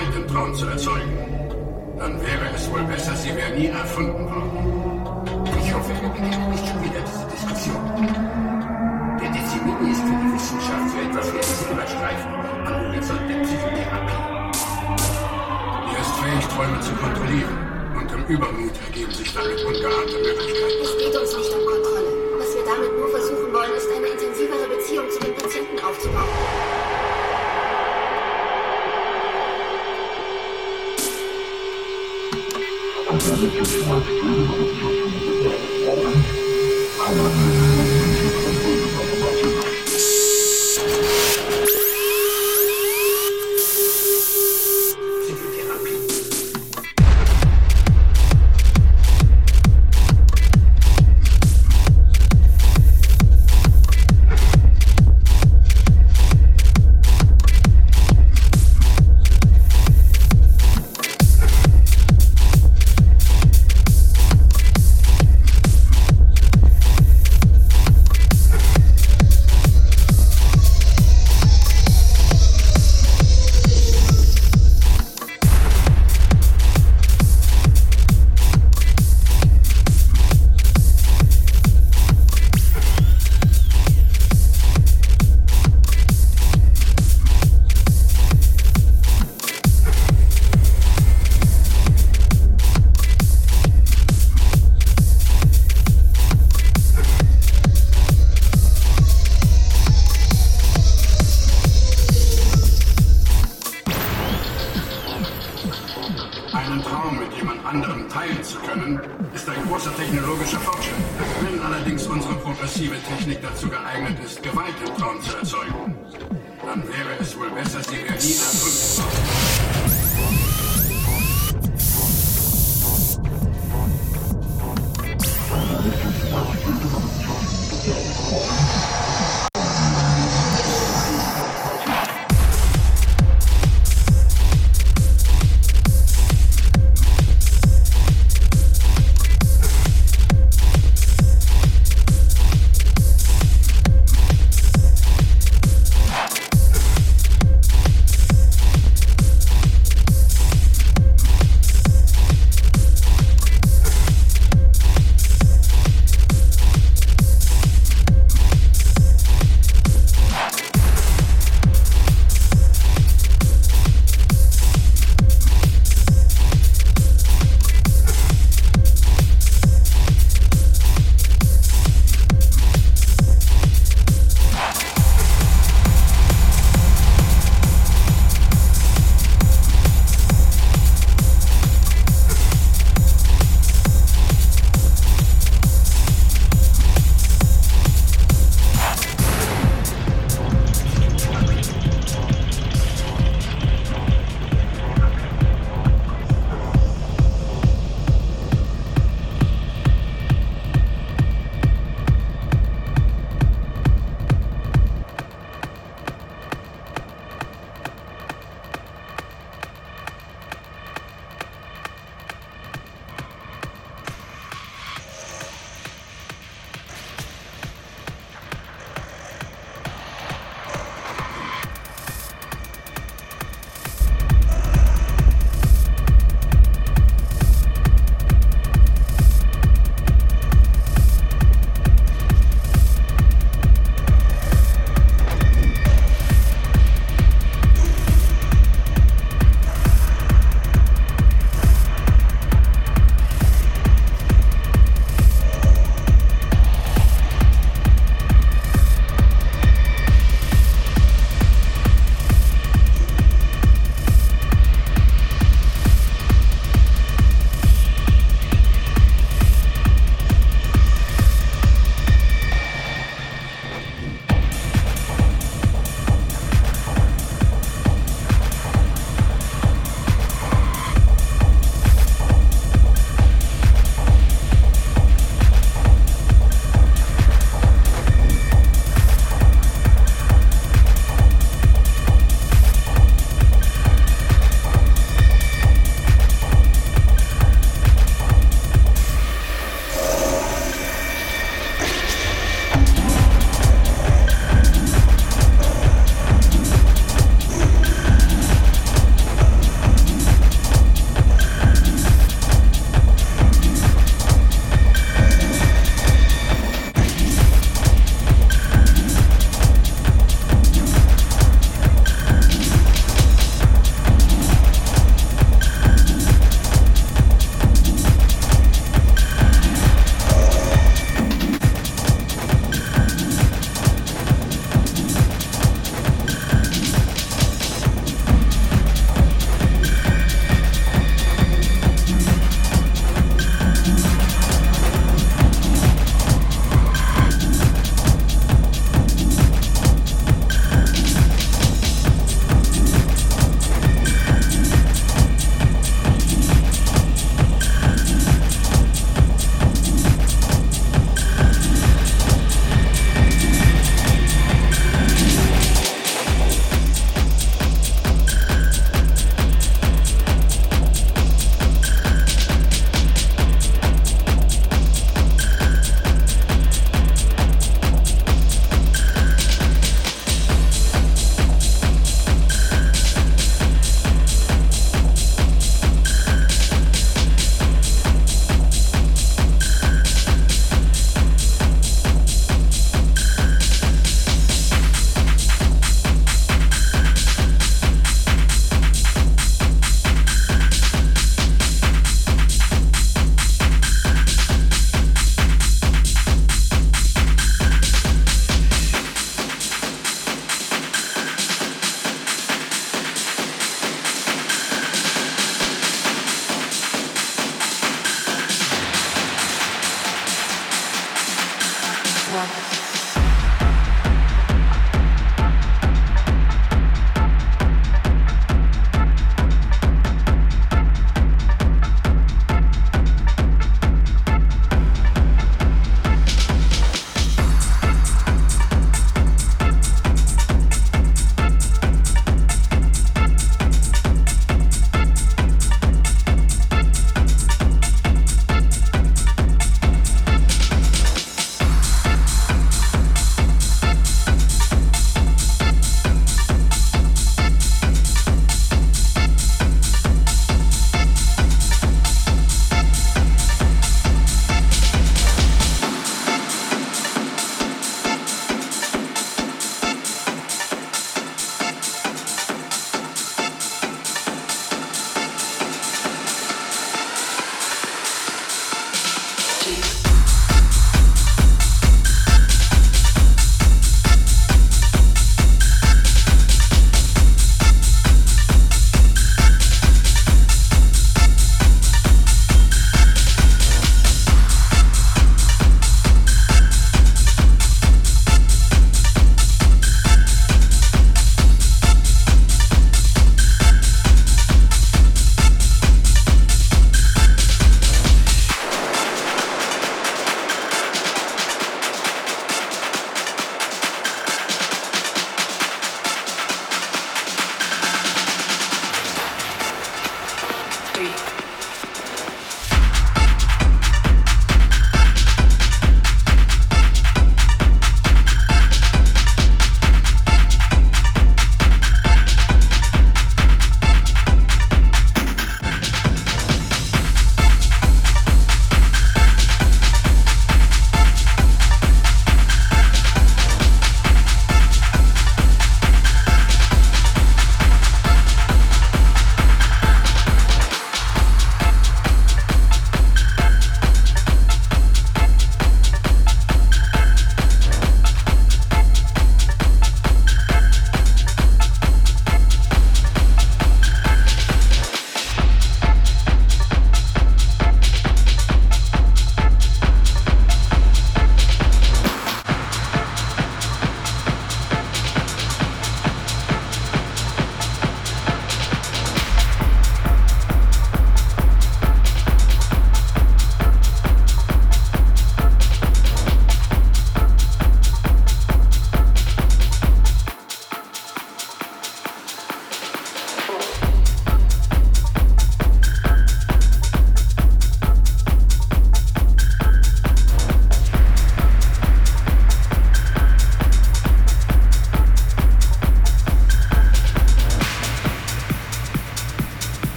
Gewaltentraum zu erzeugen. Dann wäre es wohl besser, sie wäre nie erfunden worden. Ich hoffe, wir beginnen nicht schon wieder diese Diskussion. Der Dezimini ist für die Wissenschaft so etwas wie ein Silberstreifen am Horizont der Psychotherapie. Er ist fähig, Träume zu kontrollieren. Und im Übermut ergeben sich damit ungeahnte Möglichkeiten. Es geht uns nicht um Kontrolle. Was wir damit nur versuchen wollen, ist eine intensivere Beziehung zu den Patienten aufzubauen. Psychotherapie.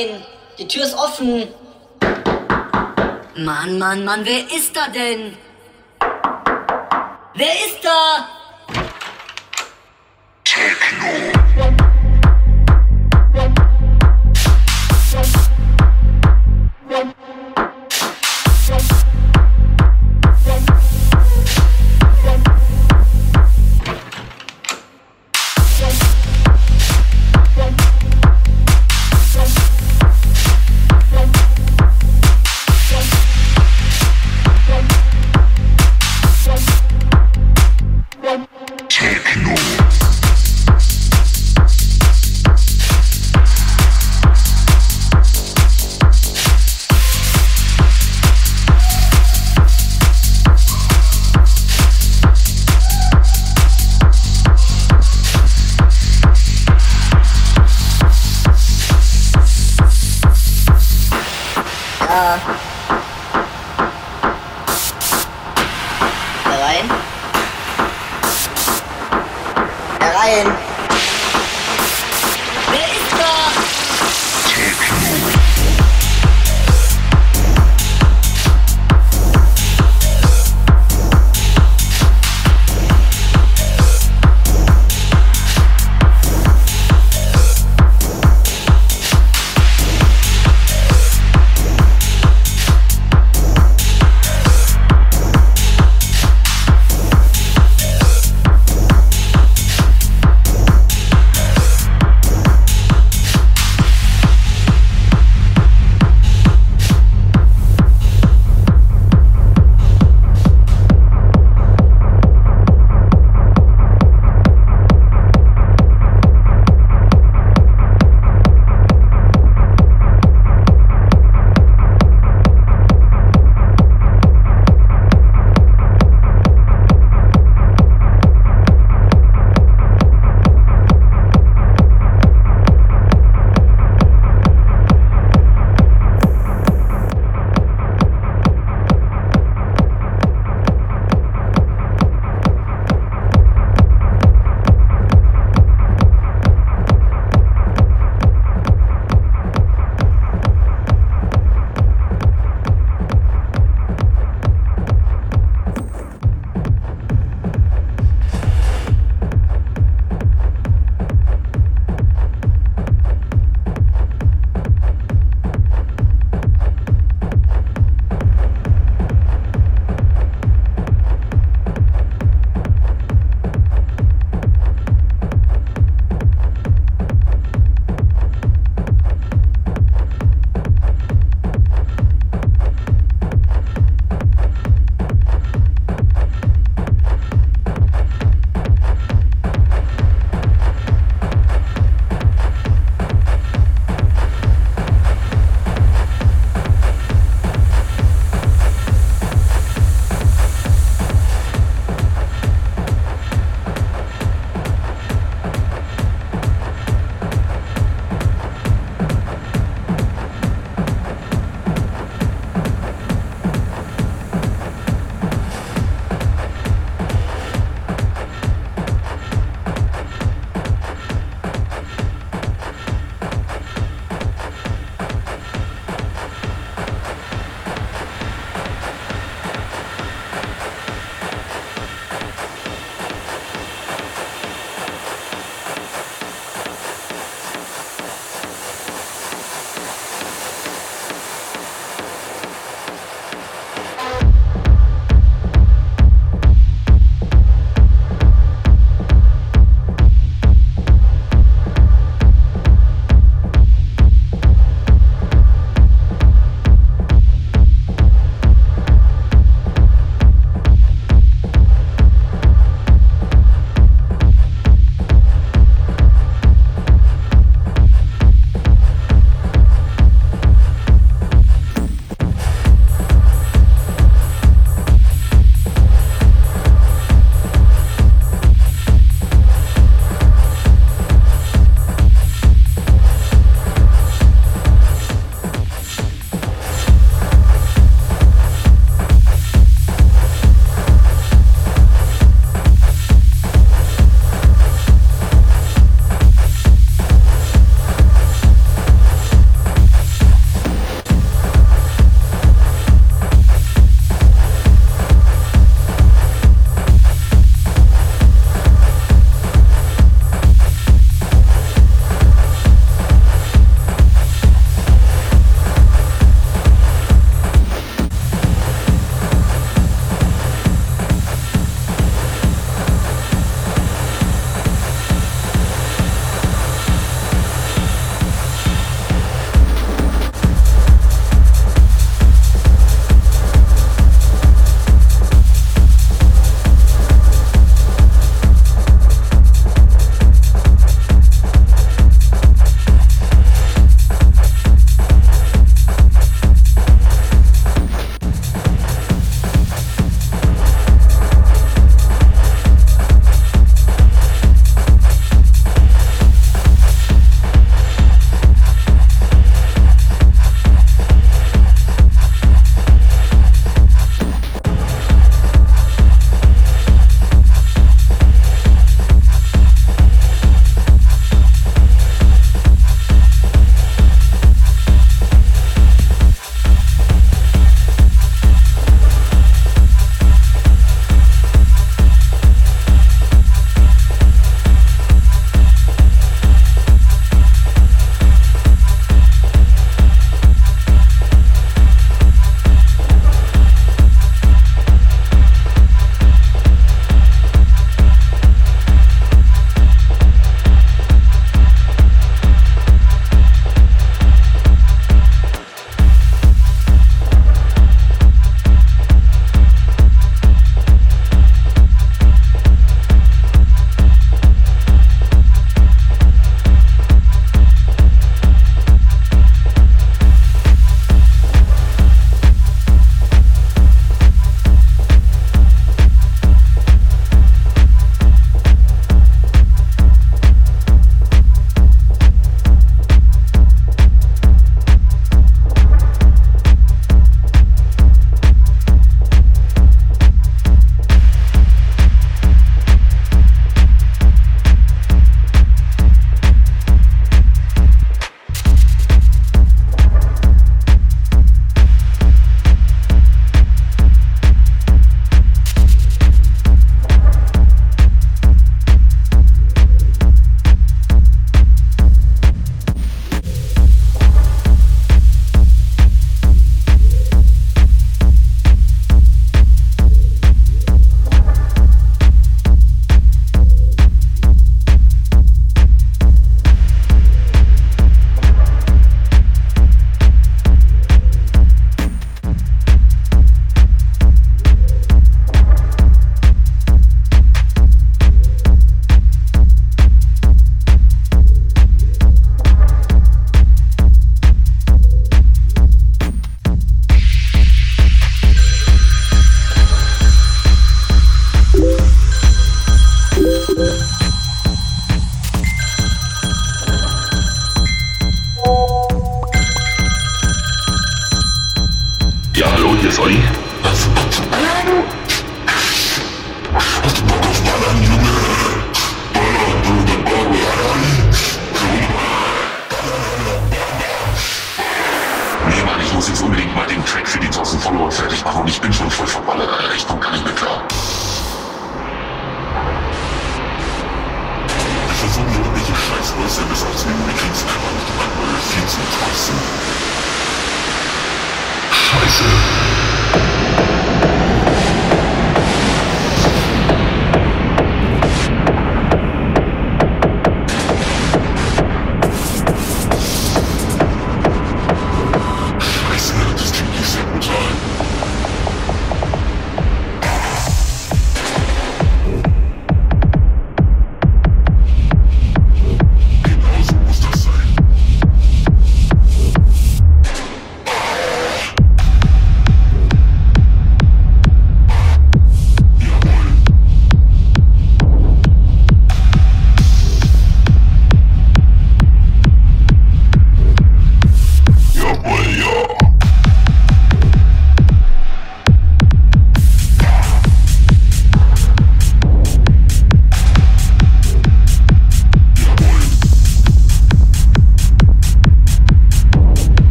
Rein. Die Tür ist offen. Mann, Mann, Mann, wer ist da denn?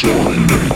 Shine.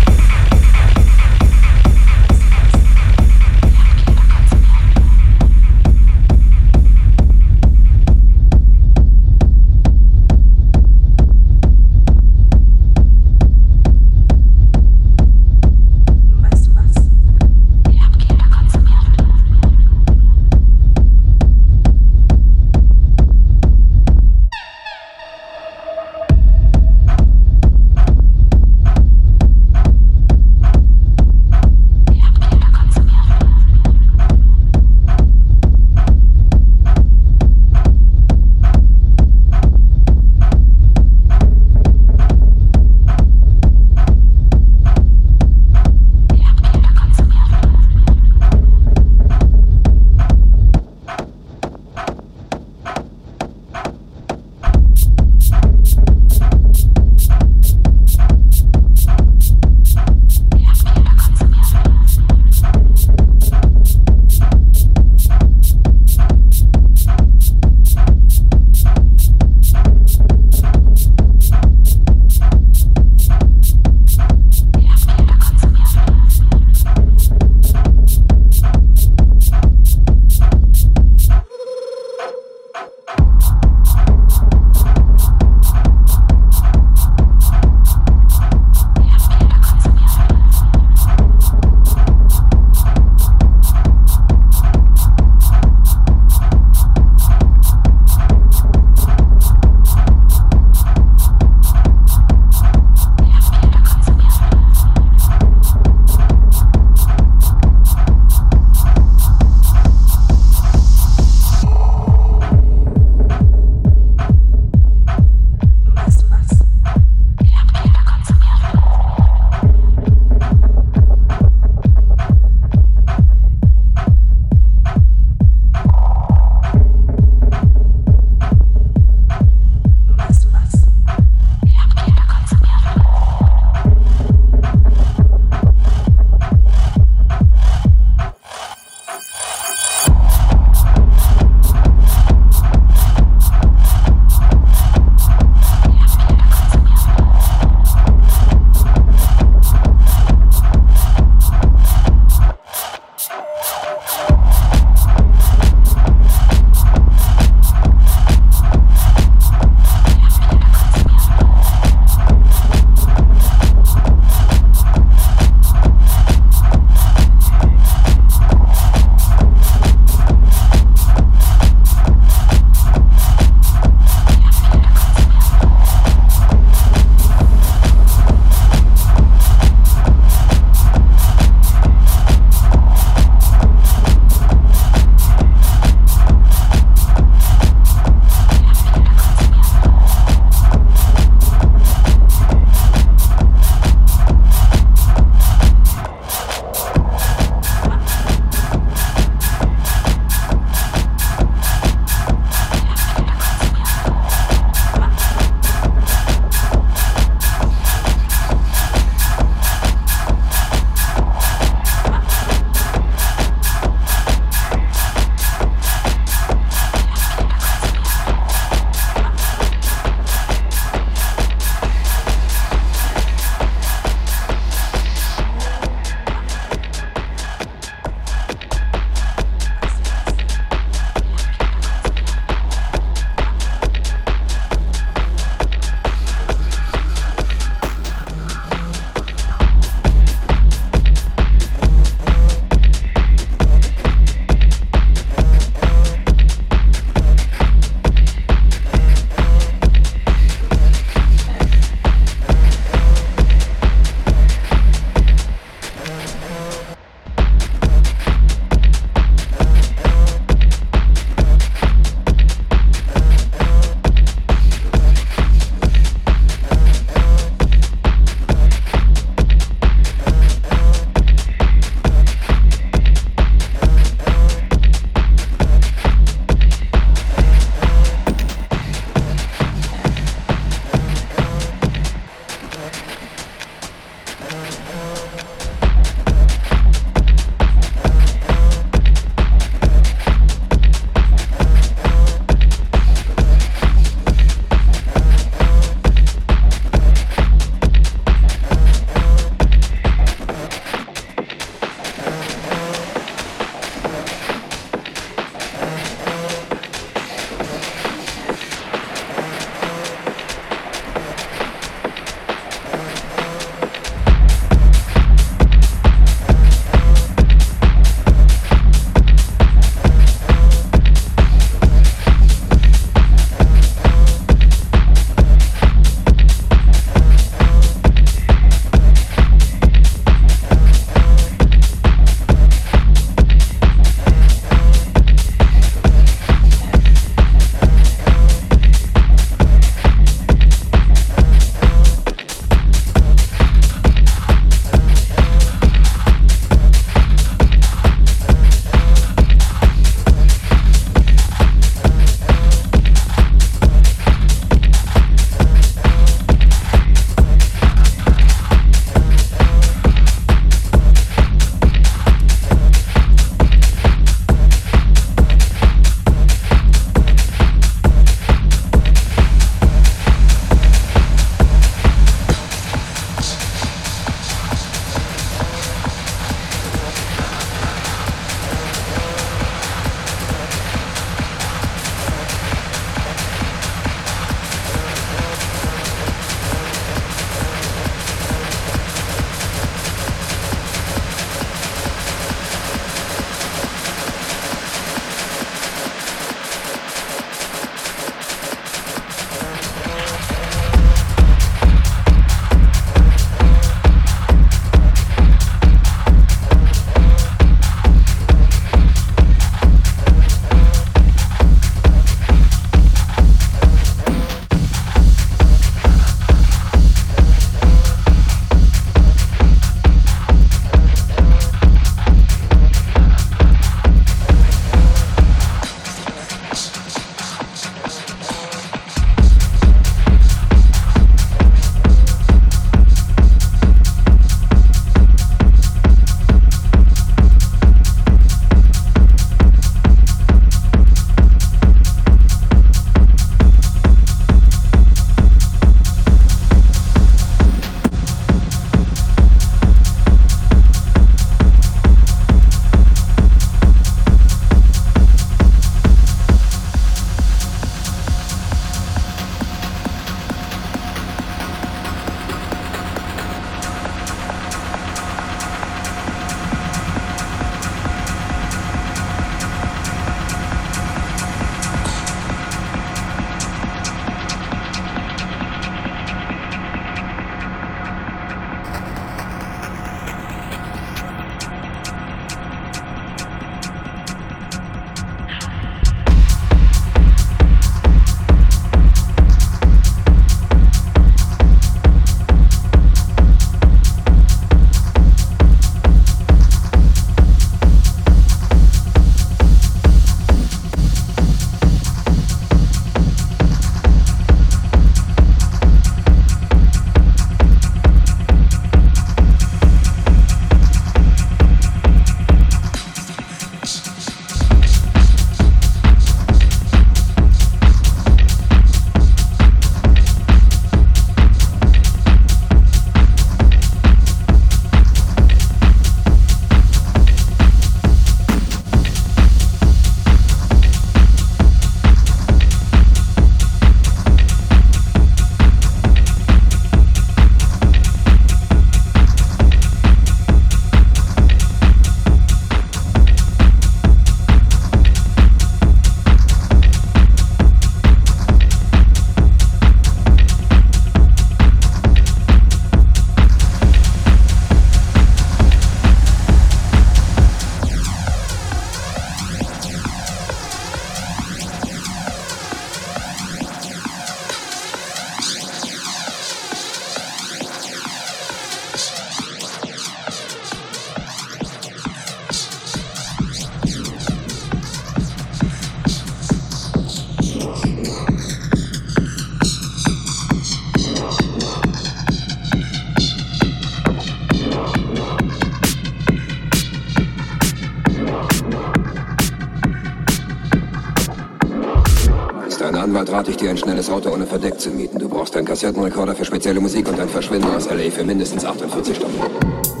Rate ich dir, ein schnelles Auto ohne Verdeck zu mieten. Du brauchst einen Kassettenrekorder für spezielle Musik und ein Verschwinden aus L.A. für mindestens 48 Stunden.